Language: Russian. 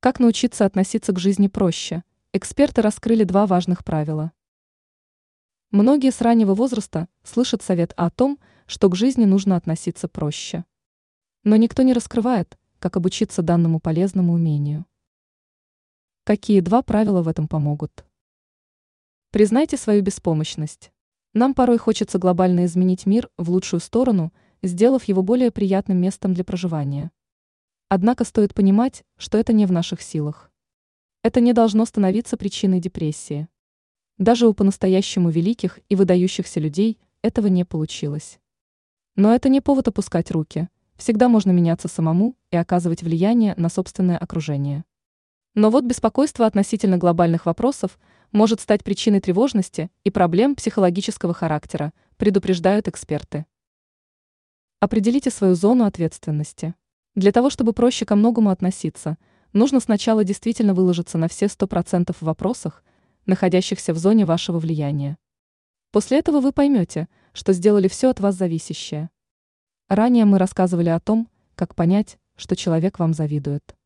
Как научиться относиться к жизни проще? Эксперты раскрыли два важных правила. Многие с раннего возраста слышат совет о том, что к жизни нужно относиться проще. Но никто не раскрывает, как обучиться данному полезному умению. Какие два правила в этом помогут? Признайте свою беспомощность. Нам порой хочется глобально изменить мир в лучшую сторону, сделав его более приятным местом для проживания. Однако стоит понимать, что это не в наших силах. Это не должно становиться причиной депрессии. Даже у по-настоящему великих и выдающихся людей этого не получилось. Но это не повод опускать руки. Всегда можно меняться самому и оказывать влияние на собственное окружение. Но вот беспокойство относительно глобальных вопросов может стать причиной тревожности и проблем психологического характера, предупреждают эксперты. Определите свою зону ответственности. Для того, чтобы проще ко многому относиться, нужно сначала действительно выложиться на все 100% в вопросах, находящихся в зоне вашего влияния. После этого вы поймете, что сделали все от вас зависящее. Ранее мы рассказывали о том, как понять, что человек вам завидует.